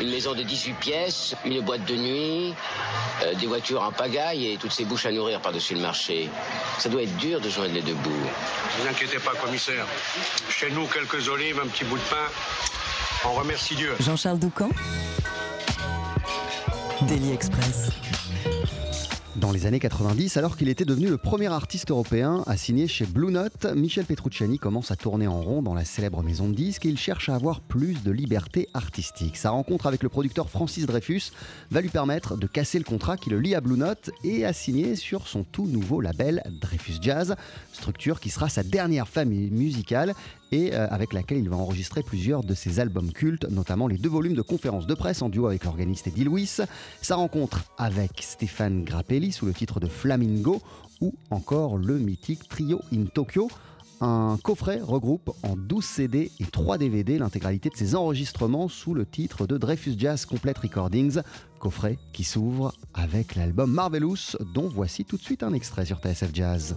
Une maison de 18 pièces, une boîte de nuit, euh, des voitures en pagaille et toutes ces bouches à nourrir par-dessus le marché. Ça doit être dur de joindre les deux bouts. Ne vous inquiétez pas, commissaire. Chez nous, quelques olives, un petit bout de pain. On remercie Dieu. Jean-Charles Doucan. Daily Express. Dans les années 90, alors qu'il était devenu le premier artiste européen à signer chez Blue Note, Michel Petrucciani commence à tourner en rond dans la célèbre maison de disques et il cherche à avoir plus de liberté artistique. Sa rencontre avec le producteur Francis Dreyfus va lui permettre de casser le contrat qui le lie à Blue Note et à signer sur son tout nouveau label Dreyfus Jazz, structure qui sera sa dernière famille musicale et euh, avec laquelle il va enregistrer plusieurs de ses albums cultes, notamment les deux volumes de conférences de presse en duo avec l'organiste Eddie Lewis, sa rencontre avec Stéphane Grappelli sous le titre de Flamingo, ou encore le mythique Trio in Tokyo. Un coffret regroupe en 12 CD et 3 DVD l'intégralité de ses enregistrements sous le titre de Dreyfus Jazz Complete Recordings, coffret qui s'ouvre avec l'album Marvelous dont voici tout de suite un extrait sur TSF Jazz.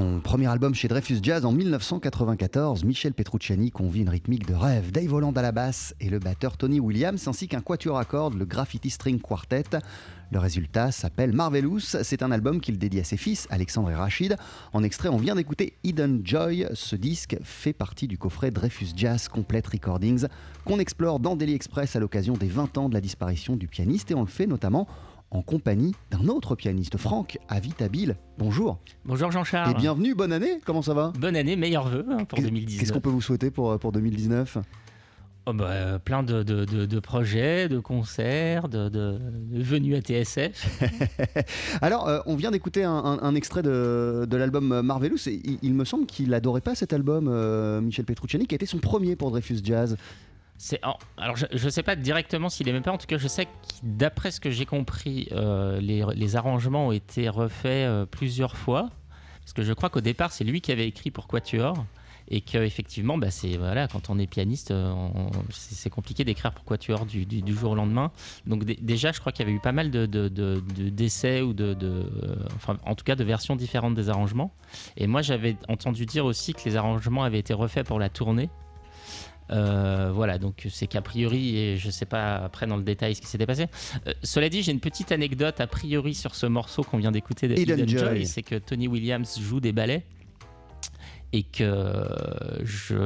Son premier album chez Dreyfus Jazz en 1994, Michel Petrucciani convie une rythmique de rêve. Dave Holland à la basse et le batteur Tony Williams, ainsi qu'un quatuor à cordes, le Graffiti String Quartet. Le résultat s'appelle Marvelous. C'est un album qu'il dédie à ses fils, Alexandre et Rachid. En extrait, on vient d'écouter Hidden Joy. Ce disque fait partie du coffret Dreyfus Jazz Complete Recordings qu'on explore dans Daily Express à l'occasion des 20 ans de la disparition du pianiste. Et on le fait notamment en compagnie d'un autre pianiste, Franck Avitabile. Bonjour. Bonjour Jean-Charles. Et bienvenue, bonne année, comment ça va? Bonne année, meilleurs vœux hein, pour Qu'est- 2019. Qu'est-ce qu'on peut vous souhaiter pour, pour 2019 Oh bah, euh, plein de, de- de- de projets, de concerts, de, venues à TSF. Alors, euh, on vient d'écouter un, un- un extrait de, de l'album Marvelous et il, il me semble qu'il n'adorait pas cet album, euh, Michel Petrucciani, qui a été son premier pour Dreyfus Jazz. Alors je ne sais pas directement s'il aimait pas, en tout cas je sais que d'après ce que j'ai compris, euh, les, arrangements ont été refaits euh, plusieurs fois. Parce que je crois qu'au départ c'est lui qui avait écrit pour Quatuor. Et qu'effectivement, bah voilà, quand on est pianiste, euh, c'est, compliqué d'écrire pour Quatuor du, du- du jour au lendemain. Donc dé- déjà, je crois qu'il y avait eu pas mal de, de- de- de- d'essais ou de, enfin, en tout cas de versions différentes des arrangements. Et moi, j'avais entendu dire aussi que les arrangements avaient été refaits pour la tournée. Euh, voilà, donc c'est qu'a priori, et je sais pas après dans le détail ce qui s'était passé. Euh, cela dit, j'ai une petite anecdote a priori sur ce morceau qu'on vient d'écouter de Hidden Hidden Joy, Joy. c'est que Tony Williams joue des ballets et que je,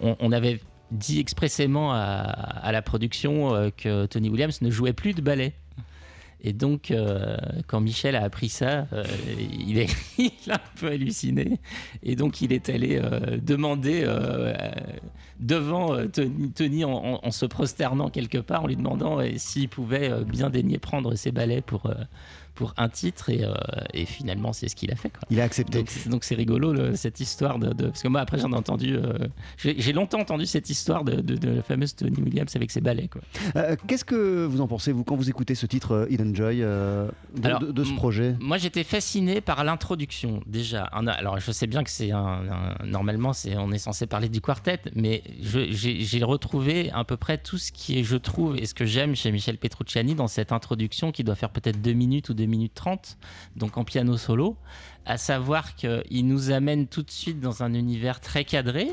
on, on avait dit expressément à, à la production euh, que Tony Williams ne jouait plus de ballet. Et donc, euh, quand Michel a appris ça, euh, il, est, il a un peu halluciné. Et donc, il est allé demander devant euh, Tony, Tony en, en- en se prosternant quelque part, en lui demandant euh, s'il pouvait euh, bien daigner prendre ses ballets pour, pour un titre. Et, euh, et finalement, c'est ce qu'il a fait. Quoi. Il a accepté. Donc, c'est- rigolo le- cette histoire de, de- parce que moi après j'en ai entendu euh, j'ai longtemps entendu cette histoire de, de- de la fameuse Tony Williams avec ses ballets. Euh, Qu'est-ce que vous en pensez, vous, quand vous écoutez ce titre Hidden Joy de, Alors, de- de ce projet? Moi j'étais fasciné par l'introduction déjà. Alors je sais bien que c'est un, un- normalement c'est on est censé parler du quartet, mais j'ai retrouvé à peu près tout ce qui est je trouve et ce que j'aime chez Michel Petrucciani dans cette introduction qui doit faire peut-être 2 minutes ou 2 minutes 30, donc en piano solo, à savoir qu'il nous amène tout de suite dans un univers très cadré.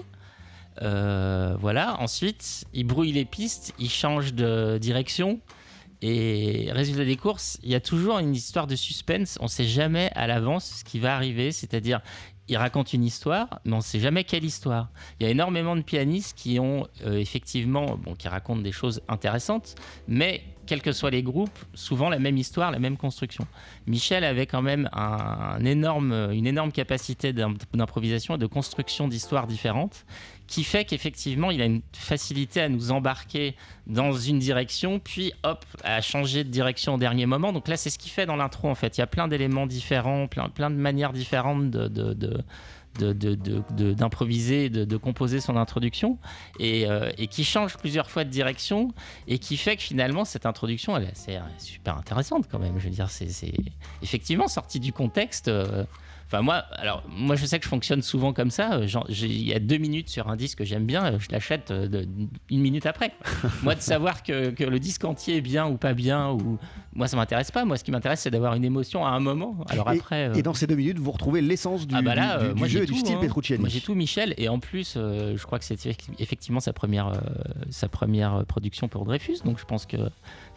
Euh, voilà. Ensuite, il brouille les pistes, il change de direction. Et résultat des courses, il y a toujours une histoire de suspense. On ne sait jamais à l'avance ce qui va arriver. C'est-à-dire, il raconte une histoire, mais on ne sait jamais quelle histoire. Il y a énormément de pianistes qui ont euh, effectivement, bon, qui racontent des choses intéressantes, mais quels que soient les groupes, souvent la même histoire, la même construction. Michel avait quand même une énorme capacité d'im- d'improvisation et de construction d'histoires différentes, qui fait qu'effectivement, il a une facilité à nous embarquer dans une direction, puis hop, à changer de direction au dernier moment. Donc là, c'est ce qu'il fait dans l'intro, en fait. Il y a plein d'éléments différents, plein, de manières différentes de- d'improviser, de, composer son introduction, et, euh, et qui change plusieurs fois de direction, et qui fait que finalement, cette introduction, elle est euh, super intéressante quand même. Je veux dire, c'est c'est effectivement sorti du contexte. euh, Enfin, moi, alors, moi, je sais que je fonctionne souvent comme ça. euh, Il y a deux minutes sur un disque que j'aime bien, euh, je l'achète euh, une minute après. moi, de savoir que, que le disque entier est bien ou pas bien, ou moi, ça m'intéresse pas. Moi, ce qui m'intéresse, c'est d'avoir une émotion à un moment. Alors Et- après. Et dans ces deux minutes, vous retrouvez l'essence du, ah bah là, du- du moi, jeu et du style hein. Petrucciani. Moi j'ai tout Michel et en plus euh, je crois que c'est effect- effectivement sa première, euh, sa première production pour Dreyfus donc je pense que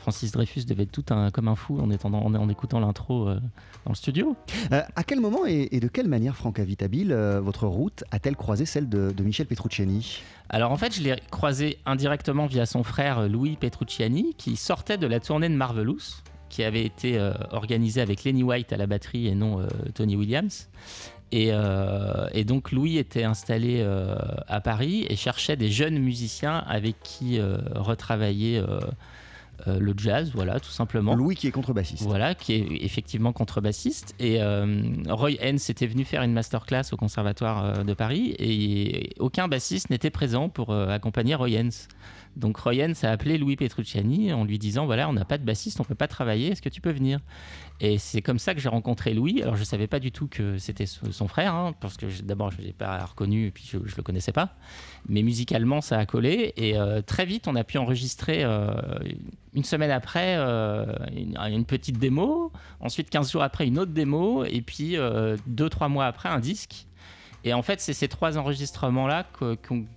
Francis Dreyfus devait être tout un, comme un fou en, étant en, en écoutant l'intro euh, dans le studio. Euh, à quel moment et, et de quelle manière, Franck Avitabile, euh, votre route a-t-elle croisé celle de, de Michel Petrucciani? Alors en fait je l'ai croisé indirectement via son frère Louis Petrucciani qui sortait de la tournée de Marvelous qui avait été organisée avec Lenny White à la batterie et non Tony Williams. Et, euh, et donc Louis était installé euh, à Paris et cherchait des jeunes musiciens avec qui euh, retravailler euh, le jazz, voilà, tout simplement. Louis qui est contrebassiste. Voilà, qui est effectivement contrebassiste. Et euh, Roy Haynes était venu faire une masterclass au Conservatoire euh, de Paris et aucun bassiste n'était présent pour accompagner Roy Haynes. Donc Royens a appelé Louis Petrucciani en lui disant voilà, on n'a pas de bassiste, on peut pas travailler, est-ce que tu peux venir? Et c'est comme ça que j'ai rencontré Louis. Alors je savais pas du tout que c'était son frère, hein, parce que d'abord je l'ai pas reconnu et puis je, je le connaissais pas. Mais musicalement ça a collé et euh, très vite on a pu enregistrer euh, une semaine après euh, une, une, petite démo, ensuite 15 jours après une autre démo et puis 2-3 mois après un disque. Et en fait, c'est ces trois enregistrements-là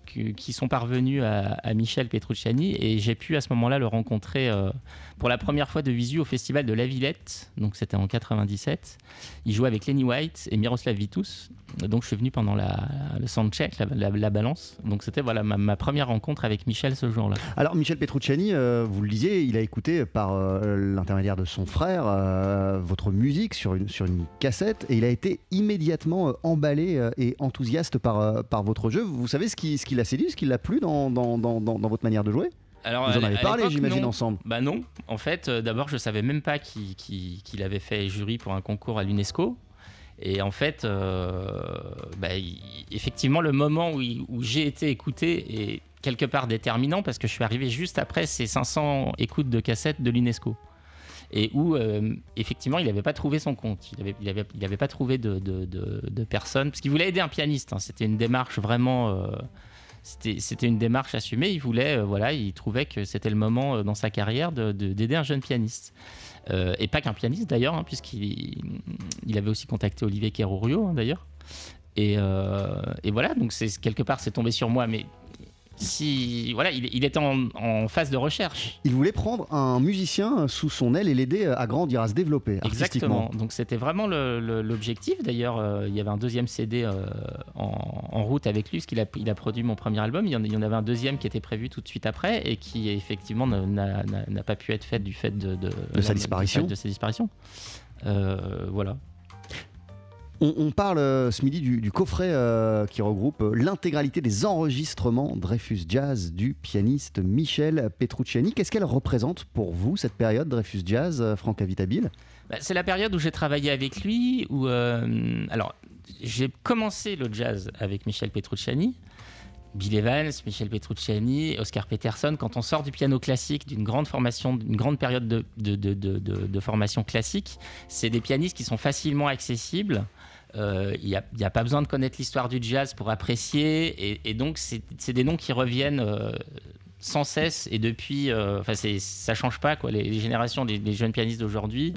qui sont parvenus à, Michel Petrucciani et j'ai pu à ce moment-là le rencontrer euh, pour la première fois de visu au festival de La Villette, donc c'était en 97. Il jouait avec Lenny White et Miroslav Vitus, donc je suis venu pendant le soundcheck, la, la, balance. Donc c'était voilà ma, première rencontre avec Michel ce jour-là. Alors Michel Petrucciani, euh, vous le disiez, il a écouté par euh, l'intermédiaire de son frère votre musique sur une, cassette et il a été immédiatement emballé et enthousiaste par, par votre jeu. Vous savez ce qui, ce l'a séduit, ce qui l'a plu dans, dans, dans, dans, votre manière de jouer? Alors, Vous en avez parlé, j'imagine, ensemble. Bah non. En fait, euh, d'abord, je savais même pas qu'il avait fait jury pour un concours à l'UNESCO. Et en fait, euh, bah, effectivement, le moment où, où j'ai été écouté est quelque part déterminant parce que je suis arrivé juste après ces 500 écoutes de cassettes de l'UNESCO et où euh, effectivement il n'avait pas trouvé son compte, il n'avait il avait, il avait pas trouvé de, de, de, personne, parce qu'il voulait aider un pianiste, hein. c'était une démarche vraiment... Euh, c'était une démarche assumée, il voulait, euh, voilà, il trouvait que c'était le moment dans sa carrière d'aider un jeune pianiste. et pas qu'un pianiste d'ailleurs, hein, puisqu'il il avait aussi contacté Olivier Kerourio hein, d'ailleurs. Et, voilà, donc quelque part c'est tombé sur moi, mais si voilà, il, il était en, phase de recherche. Il voulait prendre un musicien sous son aile et l'aider à grandir, à se développer. Exactement. Donc c'était vraiment l'objectif. D'ailleurs, euh, il y avait un deuxième CD euh, en, route avec lui, parce qu'il a, il a produit mon premier album. Il y, en, avait un deuxième qui était prévu tout de suite après et qui effectivement n'a pas pu être fait du fait de, de, sa disparition. De sa disparition. Euh, voilà. On, parle euh, ce midi du, coffret euh, qui regroupe euh, l'intégralité des enregistrements Dreyfus Jazz du pianiste Michel Petrucciani. Qu'est-ce qu'elle représente pour vous, cette période Dreyfus Jazz, Franck Avitabile? Bah, C'est la période où j'ai travaillé avec lui, où alors j'ai commencé le jazz avec Michel Petrucciani. Bill Evans, Michel Petrucciani, Oscar Peterson, quand on sort du piano classique, d'une grande formation, d'une grande période de, formation classique, c'est des pianistes qui sont facilement accessibles, il euh, n'y a, pas besoin de connaître l'histoire du jazz pour apprécier. Et, donc, c'est des noms qui reviennent euh, sans cesse. Et depuis, euh, enfin, ça change pas. Les, générations des, jeunes pianistes d'aujourd'hui,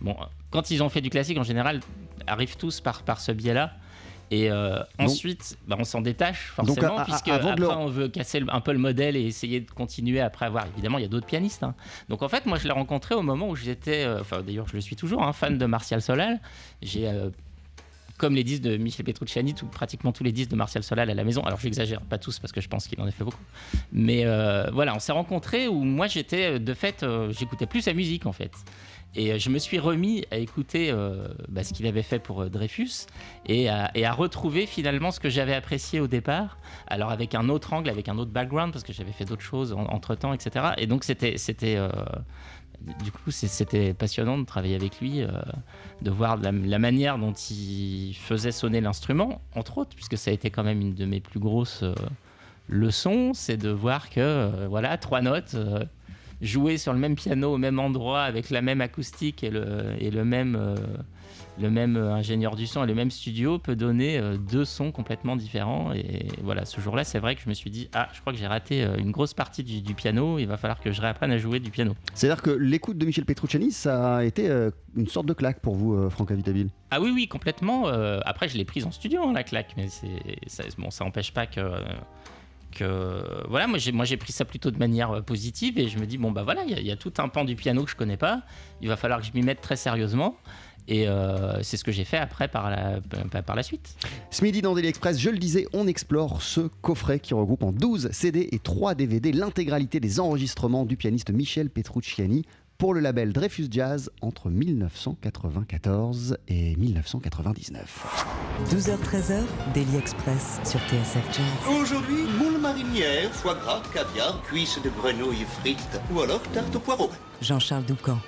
bon, quand ils ont fait du classique, en général, arrivent tous par, par ce biais-là. Et ensuite, bah, on s'en détache forcément, puisque après, on veut casser un peu le modèle et essayer de continuer après avoir. Évidemment, il y a d'autres pianistes. Hein. Donc en fait, moi, je l'ai rencontré au moment où j'étais, enfin d'ailleurs, je le suis toujours, hein, fan de Martial Solal. J'ai comme les disques de Michel Petrucciani, tout, pratiquement tous les disques de Martial Solal à la maison. Alors j'exagère, pas tous parce que je pense qu'il en a fait beaucoup. Mais euh, voilà, on s'est rencontrés où moi j'étais, euh, de fait, euh, j'écoutais plus sa musique en fait. Et je me suis remis à écouter bah, ce qu'il avait fait pour Dreyfus et à, et à, retrouver finalement ce que j'avais apprécié au départ, alors avec un autre angle, avec un autre background, parce que j'avais fait d'autres choses entre temps, etc. Et donc c'était, c'était, du coup, c'était passionnant de travailler avec lui, euh, de voir la, manière dont il faisait sonner l'instrument, entre autres, puisque ça a été quand même une de mes plus grosses euh, leçons, c'est de voir que, euh, voilà, trois notes, jouer sur le même piano au même endroit, avec la même acoustique et le, et le même le même euh, ingénieur du son et le même studio peut donner euh, deux sons complètement différents. Et voilà, ce jour-là, c'est vrai que je me suis dit, ah, je crois que j'ai raté euh, une grosse partie du, piano, il va falloir que je réapprenne à jouer du piano. C'est-à-dire que l'écoute de Michel Petrucciani, ça a été une sorte de claque pour vous, Franck Avitabile Ah oui, oui, complètement. après, je l'ai prise en studio, hein, la claque, mais ça, bon, ça n'empêche pas que que voilà, moi j'ai, pris ça plutôt de manière positive et je me dis bon bah voilà, il y, a tout un pan du piano que je connais pas, il va falloir que je m'y mette très sérieusement. Et euh, c'est ce que j'ai fait après par la, par la suite. Ce midi dans Daily Express, je le disais, on explore ce coffret qui regroupe en 12 CD et 3 DVD l'intégralité des enregistrements du pianiste Michel Petrucciani pour le label Dreyfus Jazz entre 1994 et 1999. 12h-13h, Daily Express sur TSF Jazz. Aujourd'hui, moule marinière, foie gras, caviar, cuisses de grenouille frites ou alors tarte au poireau. Jean-Charles Doucan.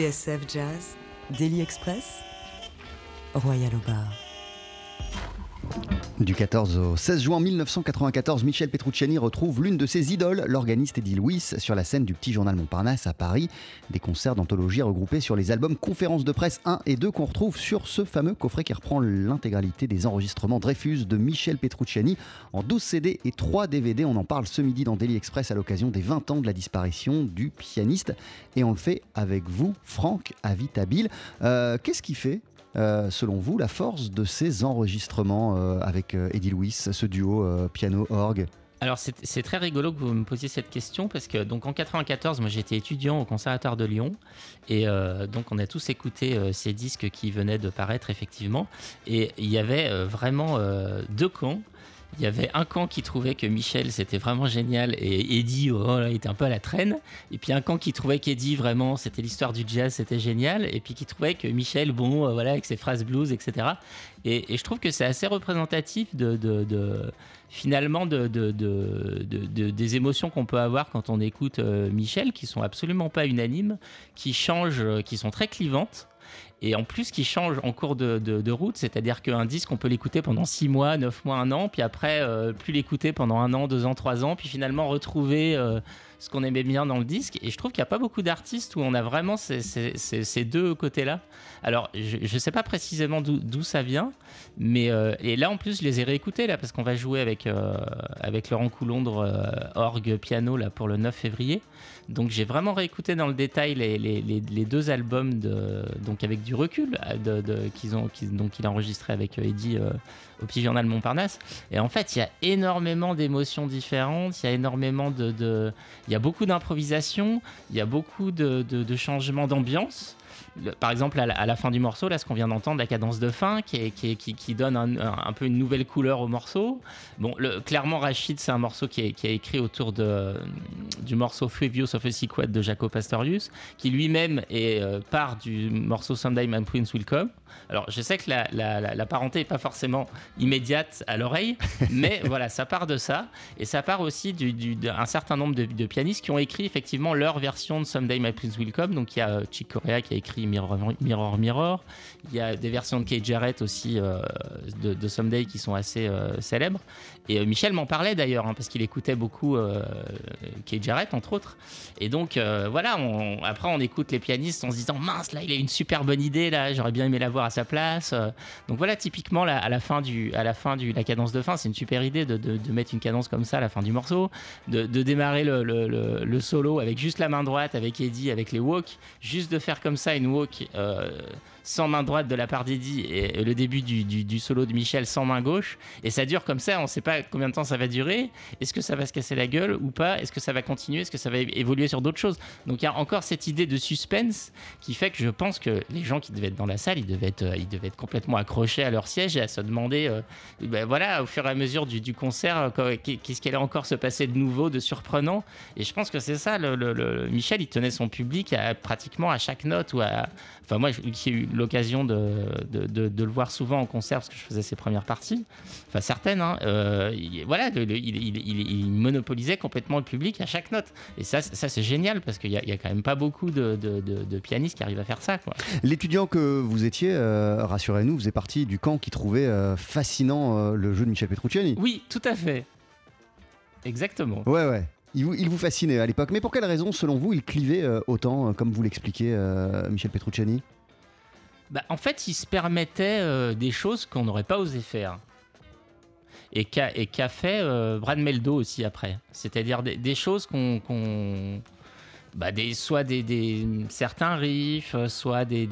TSF Jazz, Daily Express, Royal au bar. Du 14 au 16 juin 1994, Michel Petrucciani retrouve l'une de ses idoles, l'organiste Eddie Louis, sur la scène du Petit Journal Montparnasse à Paris. Des concerts d'anthologie regroupés sur les albums Conférences de presse 1 et 2 qu'on retrouve sur ce fameux coffret qui reprend l'intégralité des enregistrements Dreyfus de Michel Petrucciani en 12 CD et 3 DVD. On en parle ce midi dans Daily Express à l'occasion des 20 ans de la disparition du pianiste. Et on le fait avec vous, Franck Avitabil. Euh, Qu'est-ce qui fait? Euh, selon vous, la force de ces enregistrements euh, avec euh, Eddie Louis, ce duo piano-orgue? Alors c'est très rigolo que vous me posiez cette question parce que donc en 94, moi j'étais étudiant au Conservatoire de Lyon et donc on a tous écouté ces disques qui venaient de paraître effectivement et il y avait vraiment deux camps. Il y avait un camp qui trouvait que Michel c'était vraiment génial et Eddie oh, il était un peu à la traîne. Et puis un camp qui trouvait qu'Eddie vraiment c'était l'histoire du jazz, c'était génial. Et puis qui trouvait que Michel, bon euh, voilà avec ses phrases blues, etc. Et, je trouve que c'est assez représentatif de, finalement de- des émotions qu'on peut avoir quand on écoute euh, Michel, qui sont absolument pas unanimes, qui changent, euh, qui sont très clivantes. Et en plus, qui changent en cours de, route, c'est-à-dire qu'un disque, on peut l'écouter pendant 6 mois, 9 mois, 1 an, puis après, euh, plus l'écouter pendant un an, 2 ans, 3 ans, puis finalement retrouver euh, ce qu'on aimait bien dans le disque. Et je trouve qu'il n'y a pas beaucoup d'artistes où on a vraiment ces, deux côtés-là. Alors, je ne sais pas précisément d'où ça vient, mais euh, et là en plus, je les ai réécoutés là parce qu'on va jouer avec avec Laurent Coulondre orgue piano là pour le 9 février. Donc j'ai vraiment réécouté dans le détail les, deux albums donc avec du recul euh, de, qu'ils ont donc il a enregistré avec euh, Eddie euh, au Petit Journal Montparnasse. Et en fait, il y a énormément d'émotions différentes, il y a énormément de, il y a beaucoup d'improvisation, il y a beaucoup de- de changements d'ambiance. Le- Par exemple, à la, à la fin du morceau, là, ce qu'on vient d'entendre, la cadence de fin, qui, est- qui, est- qui- qui donne un, un- un peu une nouvelle couleur au morceau. Bon, le- clairement, Rachid, c'est un morceau qui est, qui est écrit autour de, du morceau Views of a Sequet de Jaco Pastorius, qui lui-même est euh, part du morceau Someday My Prince Will Come. Alors, je sais que la, la- la- la parenté n'est pas forcément immédiate à l'oreille, mais voilà, ça part de ça. Et ça part aussi du- du- d'un certain nombre de, de pianistes qui ont écrit effectivement leur version de Someday My Prince Will Come. Donc, il y a euh, Chick Corea qui a écrit Mirror Mirror. Il y a des versions de Kate Jarrett aussi euh, de, de Someday qui sont assez euh, célèbres. Et euh, Michel m'en parlait d'ailleurs, hein, parce qu'il écoutait beaucoup euh, Kate Jarrett, entre autres. Et donc, euh, voilà, après, on écoute les pianistes en se disant mince, là, il a une super bonne idée, là, j'aurais bien aimé la voir à sa place. Euh, Donc, voilà, typiquement, à la fin du, à la fin du, la cadence de fin, c'est une super idée de, de- mettre une cadence comme ça à la fin du morceau, de, démarrer le, le- solo avec juste la main droite, avec Eddie, avec les walks, juste de faire comme ça une walk. sans main droite de la part d'Eddie et le début du- du solo de Michel sans main gauche. Et ça dure comme ça, on ne sait pas combien de temps ça va durer. Est-ce que ça va se casser la gueule ou pas Est-ce que ça va continuer Est-ce que ça va évoluer sur d'autres choses Donc il y a encore cette idée de suspense qui fait que je pense que les gens qui devaient être dans la salle, ils devaient être, euh, ils devaient être complètement accrochés à leur siège et à se demander, ben voilà, au fur et à mesure du, concert, euh, qu'est-ce qu'elle allait encore se passer de nouveau, de surprenant. Et je pense que c'est ça, Michel, il tenait son public à, pratiquement à chaque note ou à, Enfin, moi, je- qui ai eu l'occasion de, le voir souvent en concert parce que je faisais ses premières parties, enfin certaines, hein, il- voilà, le- le- il, il- il- il monopolisait complètement le public à chaque note. Et ça, c'est- ça c'est génial parce qu'il n'y a, quand même pas beaucoup de, de- de- de pianistes qui arrivent à faire ça. L'étudiant que vous étiez, euh, rassurez-nous, faisait partie du camp qui trouvait euh, fascinant euh, le jeu de Michel Petrucciani. Oui, tout à fait. Exactement. Ouais, ouais. Il vous, il vous fascinait à l'époque. Mais pour quelle raison, selon vous, il clivait euh, autant, euh, comme vous l'expliquez, euh, Michel Petrucciani? Bah, en fait, il se permettait euh, des choses qu'on n'aurait pas osé faire. Et qu'a fait euh, Brad Meldo aussi après. C'est-à-dire des, choses qu'on. bah, des, soit des, certains riffs, euh, soit des,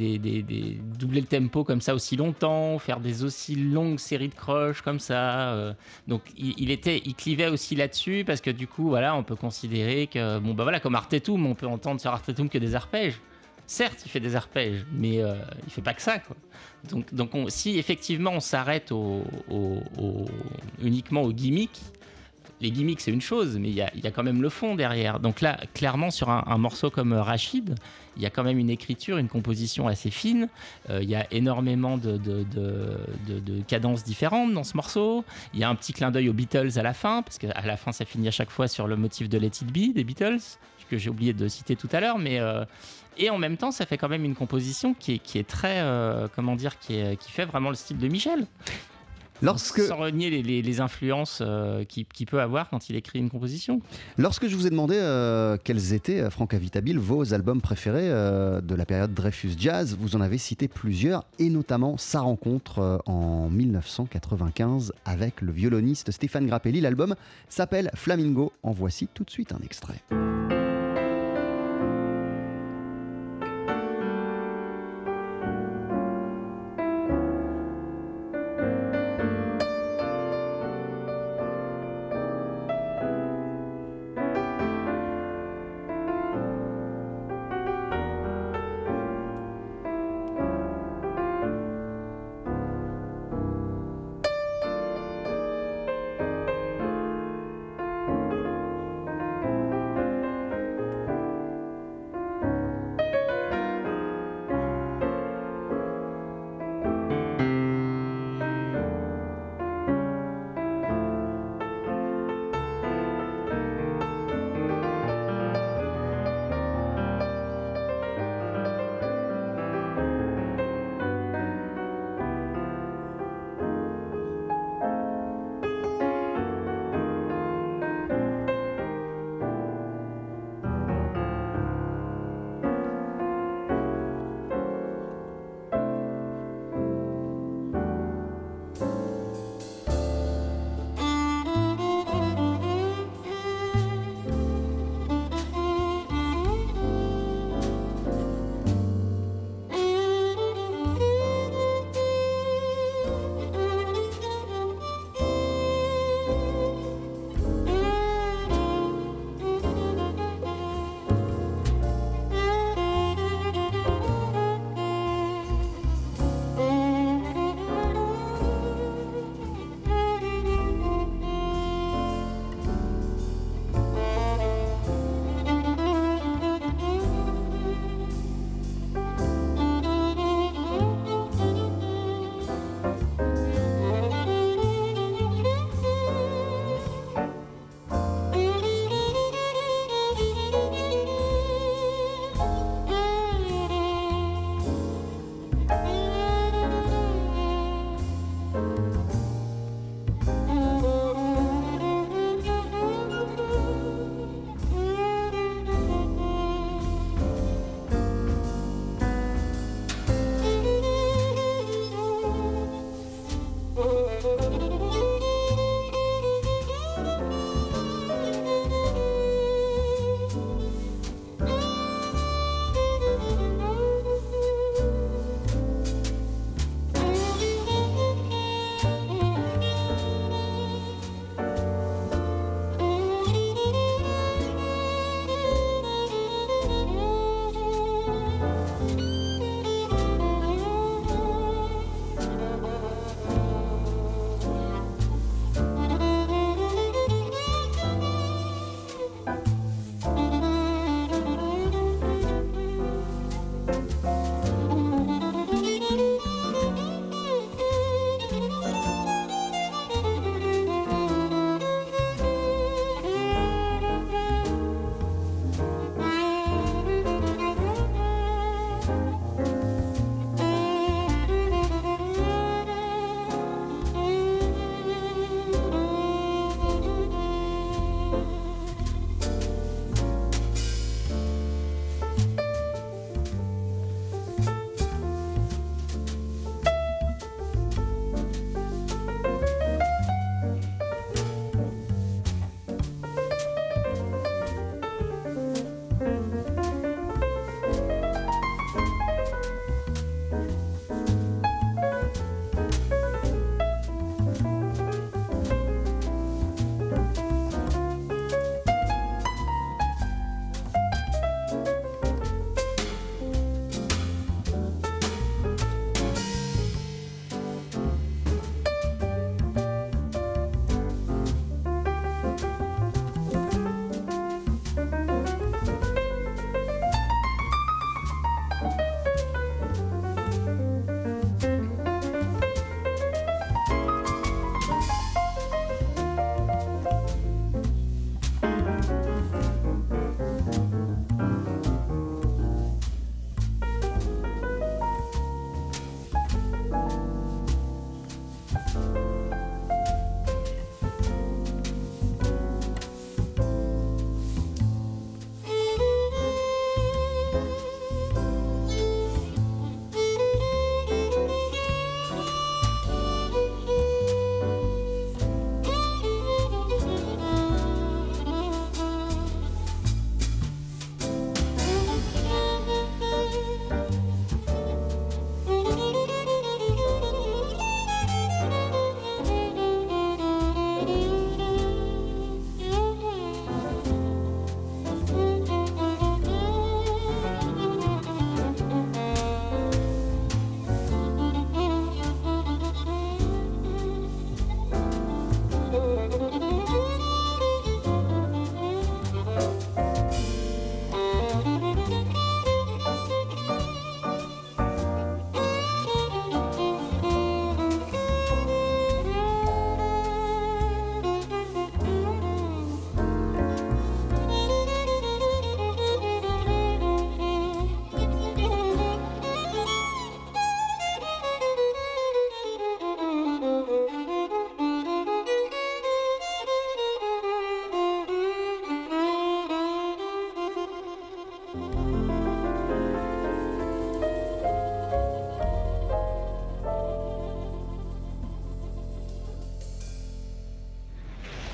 doubler le tempo comme ça aussi longtemps, faire des aussi longues séries de croches comme ça. euh. donc il, il était, il clivait aussi là-dessus parce que du coup, voilà, on peut considérer que, bon bah voilà, comme Artetum, on peut entendre sur Artetum que des arpèges. Certes, il fait des arpèges, mais euh, il fait pas que ça. Quoi. Donc, donc on- si effectivement on s'arrête uniquement au gimmick, les gimmicks, c'est une chose, mais il y, a, quand même le fond derrière. Donc là, clairement, sur un, morceau comme Rachid, il y a quand même une écriture, une composition assez fine. Euh, il y a énormément de, de, cadences différentes dans ce morceau. Il y a un petit clin d'œil aux Beatles à la fin, parce qu'à la fin, ça finit à chaque fois sur le motif de Let It Be des Beatles, que j'ai oublié de citer tout à l'heure, mais. Euh, et en même temps, ça fait quand même une composition qui est, qui est très, euh, comment dire, qui, est, qui fait vraiment le style de Michel. Lorsque... Sans renier les, influences euh, qu'il peut avoir quand il écrit une composition. Lorsque je vous ai demandé euh, quels étaient, euh, Franck Avitabile, vos albums préférés de la période Dreyfus Jazz, vous en avez cité plusieurs, et notamment sa rencontre en 1995 avec le violoniste Stéphane Grappelli. L'album s'appelle Flamingo. En voici tout de suite un extrait.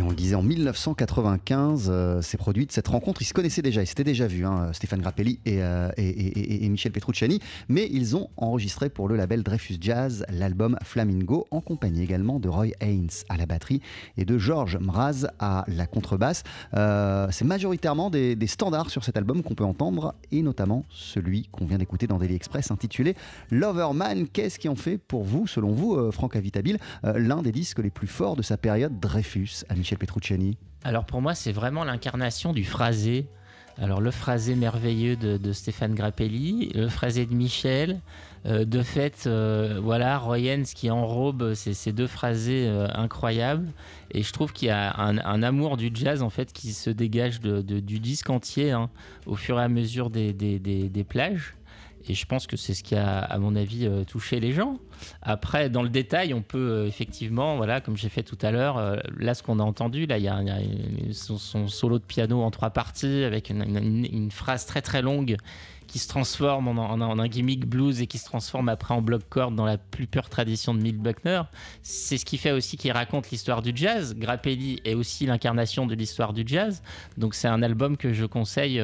Et on le disait en 1995, euh, c'est produit de cette rencontre. Ils se connaissaient déjà, ils s'étaient déjà vus, hein, Stéphane Grappelli et, euh, et- Michel Petrucciani, mais ils ont enregistré pour le label Dreyfus Jazz l'album Flamingo, en compagnie également de Roy Haynes à la batterie et de Georges Mraz à la contrebasse. Euh, c'est majoritairement des, standards sur cet album qu'on peut entendre, et notamment celui qu'on vient d'écouter dans Daily Express intitulé Loverman. Qu'est-ce qui en fait pour vous, selon vous, euh, Franck Avitabile, l'un des disques les plus forts de sa période Dreyfus à Michel Petrucciani Alors pour moi, c'est vraiment l'incarnation du phrasé. Alors le phrasé merveilleux de, Stéphane Grappelli, le phrasé de Michel. Euh, de fait, euh, voilà, Royens qui enrobe ces, deux phrasés euh, incroyables. Et je trouve qu'il y a un, amour du jazz en fait qui se dégage du disque entier hein, au fur et à mesure des plages. Et je pense que c'est ce qui a, à mon avis, euh, touché les gens. Après, dans le détail, on peut euh, effectivement, voilà, comme j'ai fait tout à l'heure, euh, là, ce qu'on a entendu, là, il y a, son, solo de piano en trois parties avec une, phrase très très longue qui se transforme en, un gimmick blues et qui se transforme après en bloc chord dans la plus pure tradition de Milt Buckner. C'est ce qui fait aussi qu'il raconte l'histoire du jazz. Grappelli est aussi l'incarnation de l'histoire du jazz. Donc c'est un album que je conseille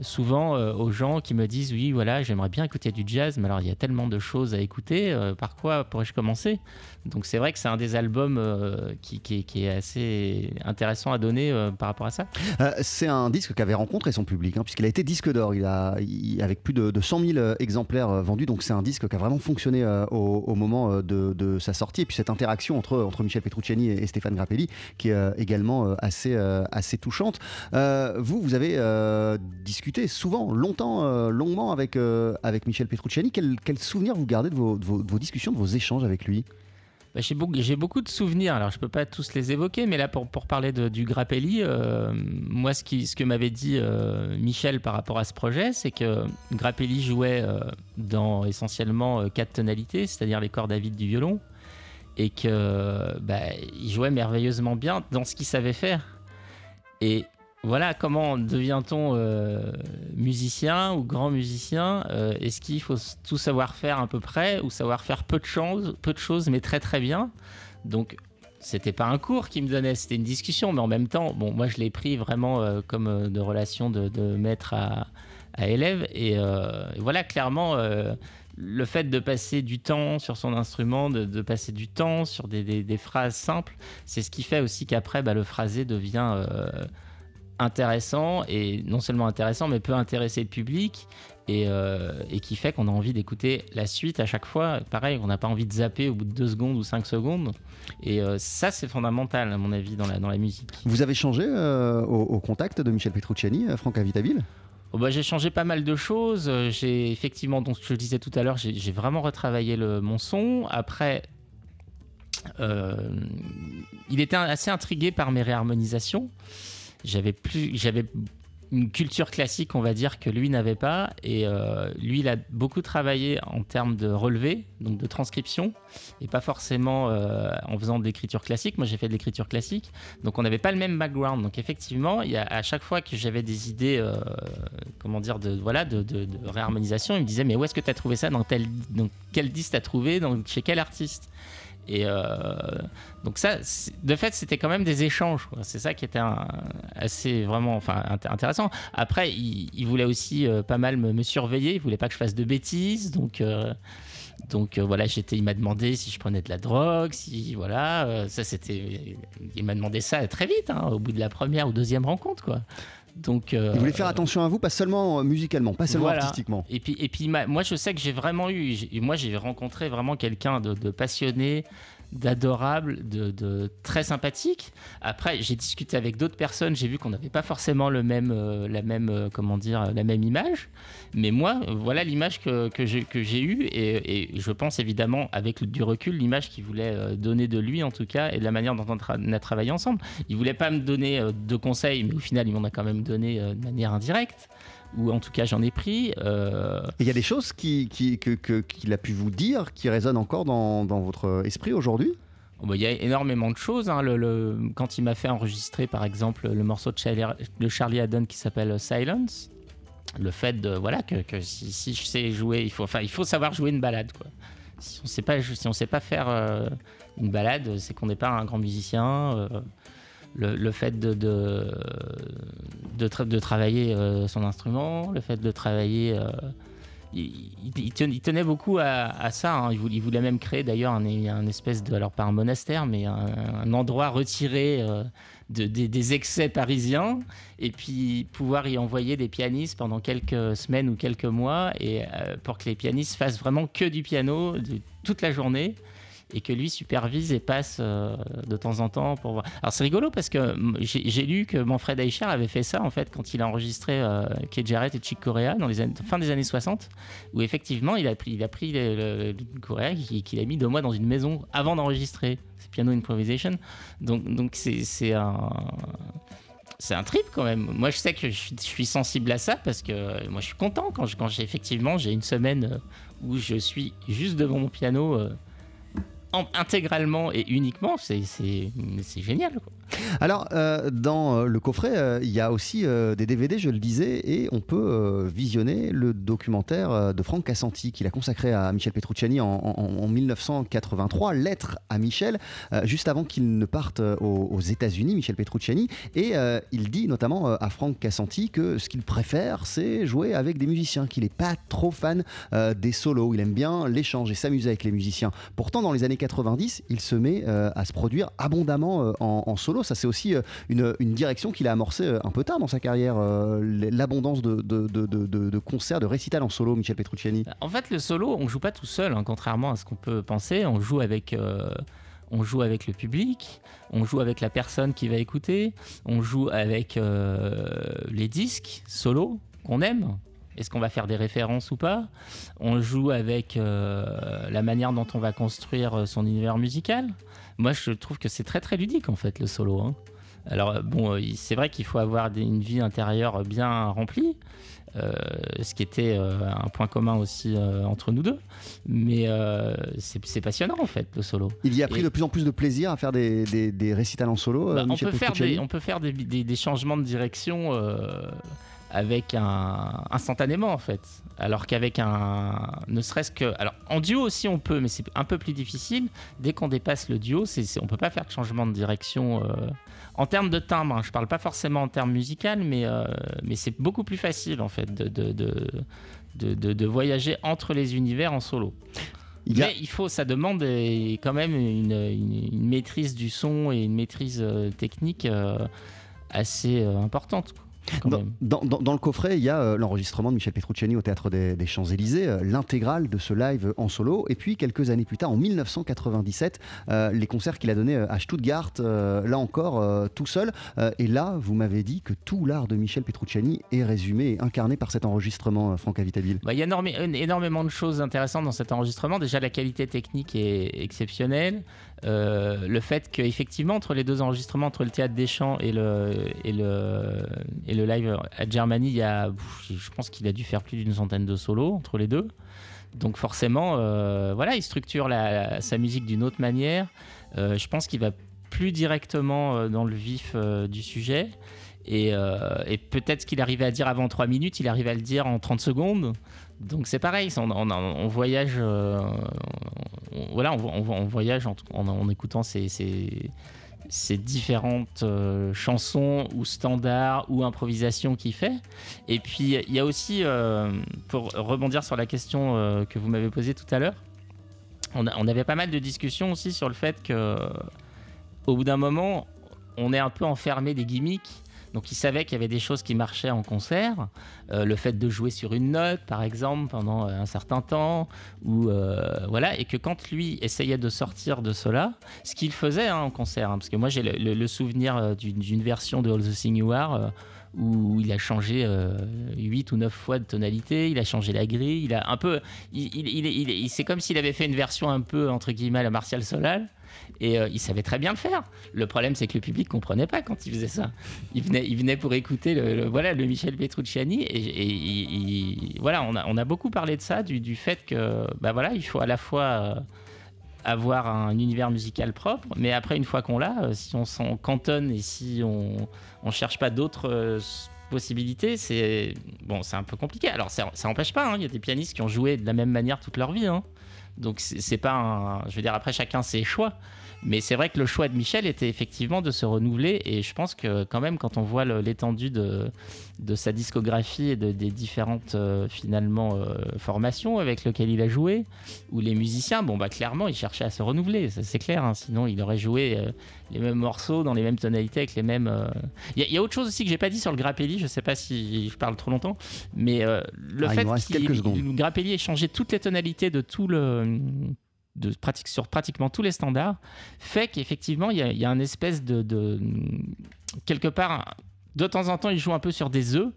souvent euh, aux gens qui me disent oui voilà j'aimerais bien écouter du jazz mais alors il y a tellement de choses à écouter euh, par quoi pourrais-je commencer? Donc c'est vrai que c'est un des albums euh, qui, est- assez intéressant à donner euh, par rapport à ça. Euh, c'est un disque qui avait rencontré son public, hein, puisqu'il a été disque d'or, avec plus de, de 100 000 euh, exemplaires vendus, donc c'est un disque qui a vraiment fonctionné au, moment de, sa sortie, et puis cette interaction entre, Michel Petrucciani et, Stéphane Grappelli, qui est également assez, touchante. Vous, vous avez discuté souvent, longtemps, longuement avec, Michel Petrucciani. Quel, quel souvenir vous gardez de vos discussions, de vos échanges avec lui? Bah, j'ai beaucoup, j'ai beaucoup de souvenirs, alors je peux pas tous les évoquer, mais là pour, pour parler de- du Grappelli, euh, moi ce, qui, ce que m'avait dit euh, Michel par rapport à ce projet, c'est que Grappelli jouait euh, dans essentiellement quatre tonalités, c'est-à-dire les cordes à vide du violon, et que bah, il jouait merveilleusement bien dans ce qu'il savait faire. Et voilà, comment devient-on euh, musicien ou grand musicien Euh, Est-ce qu'il faut tout savoir faire à peu près ou savoir faire peu de choses, peu de choses mais très très bien? Donc c'était pas un cours qu'il me donnait, c'était une discussion, mais en même temps, bon, moi je l'ai pris vraiment euh, comme de relation de, maître à, élève et, voilà clairement. le fait de passer du temps sur son instrument, de, passer du temps sur des, phrases simples, c'est ce qui fait aussi qu'après, bah, le phrasé devient intéressant et non seulement intéressant mais peut intéresser le public et, euh, et qui fait qu'on a envie d'écouter la suite à chaque fois pareil on n'a pas envie de zapper au bout de deux secondes ou cinq secondes et euh, ça c'est fondamental à mon avis dans la, dans la musique Vous avez changé euh, au, au contact de Michel Petrucciani, Franck Avitabile Oh bah, j'ai changé pas mal de choses. J'ai effectivement, donc je disais tout à l'heure, j'ai vraiment retravaillé le, mon son. Après, il était assez intrigué par mes réharmonisations. J'avais plus, j'avais une culture classique, on va dire, que lui n'avait pas. Et euh, lui, il a beaucoup travaillé en termes de relevé, donc de transcription, et pas forcément euh, en faisant de l'écriture classique. Moi, j'ai fait de l'écriture classique, donc on n'avait pas le même background. Donc effectivement, il y a, à chaque fois que j'avais des idées, euh, comment dire, de voilà, de, réharmonisation, il me disait mais où est-ce que tu as trouvé ça? Dans quel disque t'as trouvé, dans chez quel artiste? Et euh, donc ça, de fait, c'était quand même des échanges. C'est ça qui était assez vraiment, enfin, int- intéressant. Après, il, voulait aussi euh, pas mal me, me surveiller. Il voulait pas que je fasse de bêtises, donc. Euh, donc euh, voilà, j'étais, il m'a demandé si je prenais de la drogue, si voilà, euh, ça c'était, il m'a demandé ça très vite, hein, au bout de la première ou deuxième rencontre quoi. Donc euh, Il voulait faire attention à vous, pas seulement euh, musicalement, pas seulement voilà. artistiquement. Et puis, et puis moi, je sais que j'ai vraiment eu, moi, j'ai rencontré vraiment quelqu'un de, de passionné, d'adorable, de, très sympathique. Après, j'ai discuté avec d'autres personnes, j'ai vu qu'on n'avait pas forcément le même, euh, la même, euh, comment dire, la même image. Mais moi, voilà l'image que, que j'ai eue et, je pense évidemment avec du recul l'image qu'il voulait euh, donner de lui en tout cas et de la manière dont on, a travaillé ensemble. Il voulait pas me donner de conseils, mais au final, il m'en a quand même donné de manière indirecte ou en tout cas j'en ai pris. Euh, il y a des choses qui, qui- que- qu'il a pu vous dire qui résonnent encore dans, dans votre esprit aujourd'hui? Bon, Il y a énormément de choses. hein. Le- le- quand il m'a fait enregistrer, par exemple, le morceau de Charlie, de Charlie Haddon qui s'appelle Silence, le fait de voilà que, que si, si je sais jouer, il faut, enfin, il faut savoir jouer une balade. Quoi. Si on sait pas, si on sait pas faire euh, une balade, c'est qu'on n'est pas un grand musicien. euh, le, fait de, de, de, tra- de travailler euh, son instrument, le fait de travailler. euh, il, il- il ten- il tenait beaucoup à, ça. hein. Il, voulait, même créer d'ailleurs un, espèce de, alors pas un monastère, mais un, endroit retiré euh, de- des- excès parisiens, et puis pouvoir y envoyer des pianistes pendant quelques semaines ou quelques mois, et pour que les pianistes fassent vraiment que du piano de- toute la journée et que lui supervise et passe euh, de temps en temps pour voir. Alors c'est rigolo parce que j'ai lu que Manfred Eicher avait fait ça en fait quand il a enregistré euh, Keith Jarrett et Chick Corea dans les années, fin des années 60 où effectivement il a pris, il a pris le, Corea qu'il a mis deux mois dans une maison avant d'enregistrer. C'est piano improvisation. Donc donc c'est un c'est un trip quand même. Moi, je sais que je suis, sensible à ça parce que euh, moi, je suis content quand, j'ai effectivement j'ai une semaine où je suis juste devant mon piano intégralement et uniquement. C'est génial. Alors, euh, dans euh, le coffret, euh, il y a aussi des DVD, je le disais, et on peut visionner le documentaire de Franck Cassanti qu'il a consacré à Michel Petrucciani en, en- en 1983, Lettre à Michel, juste avant qu'il ne parte aux, aux États-Unis, Michel Petrucciani. Et il dit notamment à Franck Cassanti que ce qu'il préfère, c'est jouer avec des musiciens, qu'il n'est pas trop fan des solos. Il aime bien l'échange et s'amuser avec les musiciens. Pourtant, dans les années 90, il se met euh, à se produire abondamment euh, en, solo. Ça, c'est aussi euh, une, direction qu'il a amorcée un peu tard dans sa carrière, l'abondance de, concerts, de récitals en solo, Michel Petrucciani. En fait, le solo, on joue pas tout seul, hein, contrairement à ce qu'on peut penser. On joue avec. on joue avec le public, on joue avec la personne qui va écouter, on joue avec les disques solo qu'on aime. Est-ce qu'on va faire des références ou pas On joue avec euh, la manière dont on va construire euh, son univers musical. Moi, je trouve que c'est très très ludique en fait le solo. hein. Alors euh, bon, c'est vrai qu'il faut avoir une vie intérieure bien remplie, euh, ce qui était euh, un point commun aussi euh, entre nous deux. Mais c'est passionnant en fait le solo. Il y a pris Et- de plus en plus de plaisir à faire des, des, des récitals en solo, Bah, on, peut faire des, on peut faire des, des- des changements de direction avec un instantanément en fait. Alors qu'avec un, ne serait-ce que, alors en duo aussi on peut, mais c'est un peu plus difficile. Dès qu'on dépasse le duo, c'est, on peut pas faire de changement de direction. euh, en termes de timbre, hein, je parle pas forcément en termes musical, mais euh, mais c'est beaucoup plus facile en fait de de, de, de- de- de voyager entre les univers en solo. Il y a- Mais il faut, ça demande quand même une, une- une maîtrise du son et une maîtrise euh, technique assez importante. quoi, Dans, le coffret, il y a euh, l'enregistrement de Michel Petrucciani au Théâtre des, des Champs-Élysées, euh, l'intégrale de ce live en solo. Et puis, quelques années plus tard, en 1997, euh, les concerts qu'il a donnés euh, à Stuttgart, là encore, tout seul. Et là, vous m'avez dit que tout l'art de Michel Petrucciani est résumé et incarné par cet enregistrement, Franck Avitabile. Bah, Il y a énorme- énormément de choses intéressantes dans cet enregistrement. Déjà, la qualité technique est exceptionnelle. Euh, le fait qu'effectivement, entre les deux enregistrements, entre le théâtre des Champs et le, et le, et le live à Germany, il y a, je pense qu'il a dû faire plus d'une centaine de solos entre les deux. Donc forcément, euh, voilà, il structure sa musique d'une autre manière. Euh, je pense qu'il va plus directement dans le vif du sujet. Et, et peut-être ce qu'il arrivait à dire avant 3 minutes, il arrive à le dire en 30 secondes. Donc c'est pareil, on, voyage, euh, en, en- écoutant ces, ces- différentes euh, chansons ou standards ou improvisations qu'il fait. Et puis il y a aussi, euh, pour rebondir sur la question que vous m'avez posée tout à l'heure, on avait pas mal de discussions aussi sur le fait que au bout d'un moment, on est un peu enfermé des gimmicks. Donc il savait qu'il y avait des choses qui marchaient en concert, Euh, le fait de jouer sur une note par exemple pendant euh, un certain temps, ou euh, voilà, et que quand lui essayait de sortir de cela, ce qu'il faisait hein, en concert, hein, parce que moi j'ai le, souvenir euh, d'une version de All the Thing You Are euh, où il a changé 8 ou 9 fois de tonalité, il a changé la grille, il a un peu, il- c'est comme s'il avait fait une version un peu entre guillemets à la Martial Solal. Et euh, il savait très bien le faire. Le problème, c'est que le public comprenait pas quand il faisait ça. Il venait, pour écouter le, voilà, le Michel Petrucciani. Et, et il- il- voilà, on a, beaucoup parlé de ça, du, fait que bah voilà, il faut à la fois euh, avoir un univers musical propre, mais après, une fois qu'on l'a, euh, si on s'en cantonne et si on ne cherche pas d'autres possibilités, c'est bon, c'est un peu compliqué. Alors, ça n'empêche pas, hein, il y a des pianistes qui ont joué de la même manière toute leur vie. Hein. Donc, c'est pas un. Je veux dire, après, chacun ses choix. Mais c'est vrai que le choix de Michel était effectivement de se renouveler. Et je pense que quand même quand on voit l'étendue de, de sa discographie et de, des différentes euh, finalement euh, formations avec lesquelles il a joué, ou les musiciens, bon bah clairement il cherchait à se renouveler, c'est clair, hein. sinon il aurait joué euh, les mêmes morceaux dans les mêmes tonalités avec les mêmes... Il y, a autre chose aussi que j'ai pas dit sur le Grappelli, je sais pas si je parle trop longtemps, mais le ah, fait que Grappelli ait changé toutes les tonalités de tout le de pratique, sur pratiquement tous les standards, fait qu'effectivement, il y, a une espèce de, quelque part, de temps en temps, il joue un peu sur des œufs.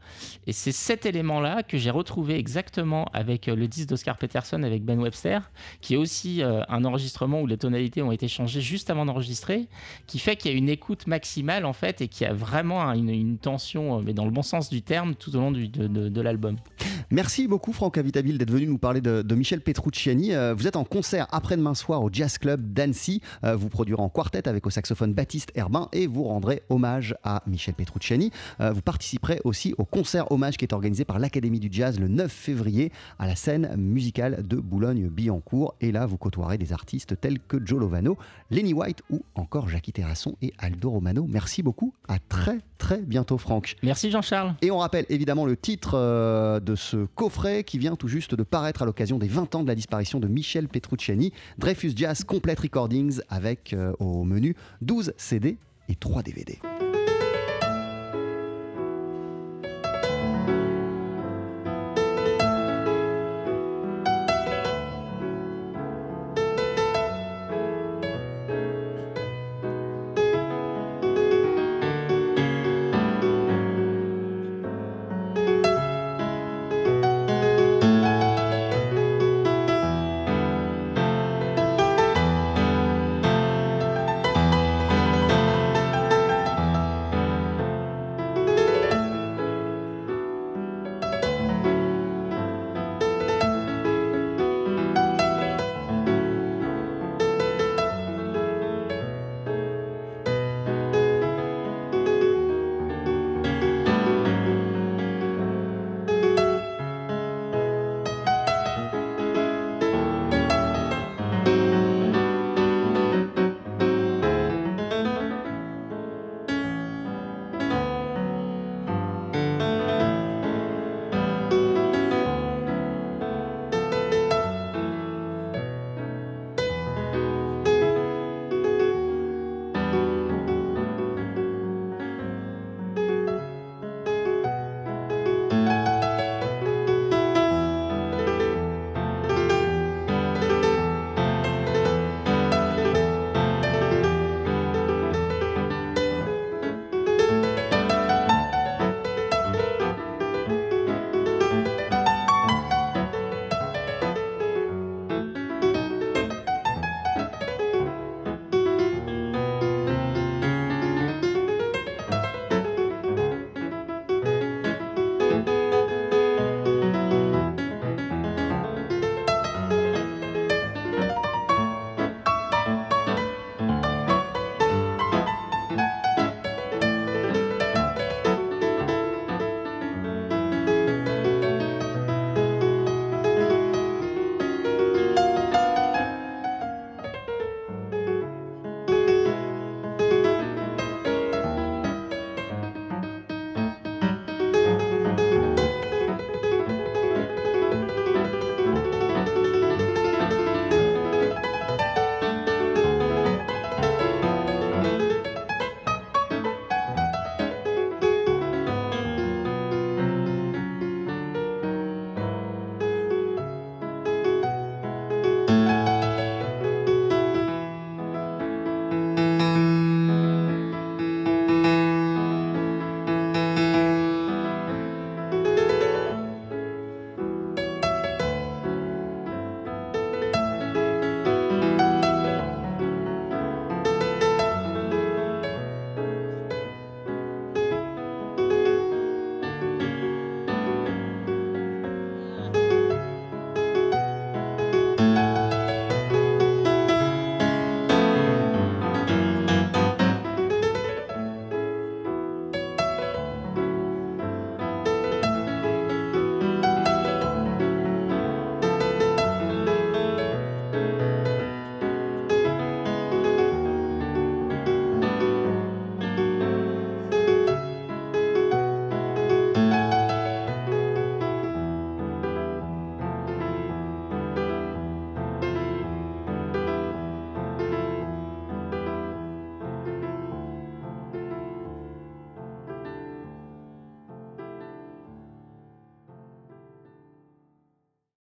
Et c'est cet élément-là que j'ai retrouvé exactement avec euh, le disque d'Oscar Peterson avec Ben Webster, qui est aussi euh, un enregistrement où les tonalités ont été changées juste avant d'enregistrer, qui fait qu'il y a une écoute maximale en fait et qui a vraiment une, tension, euh, mais dans le bon sens du terme, tout au long de, de, l'album. Merci beaucoup Franck Avitabile d'être venu nous parler de, Michel Petrucciani. vous êtes en concert après-demain soir au Jazz Club d'Annecy. vous produirez en quartet avec au saxophone Baptiste Herbin et vous rendrez hommage à Michel Petrucciani. Euh, vous participerez aussi au concert hommage qui est organisé par l'Académie du Jazz le 9 février à la scène musicale de Boulogne-Billancourt. Et là, vous côtoierez des artistes tels que Joe Lovano, Lenny White ou encore Jackie Terrasson et Aldo Romano. Merci beaucoup. À très très bientôt, Franck. Merci Jean-Charles. Et on rappelle évidemment le titre euh, de ce coffret qui vient tout juste de paraître à l'occasion des 20 ans de la disparition de Michel Petrucciani, Dreyfus Jazz Complete Recordings avec euh, au menu 12 CD et 3 DVD.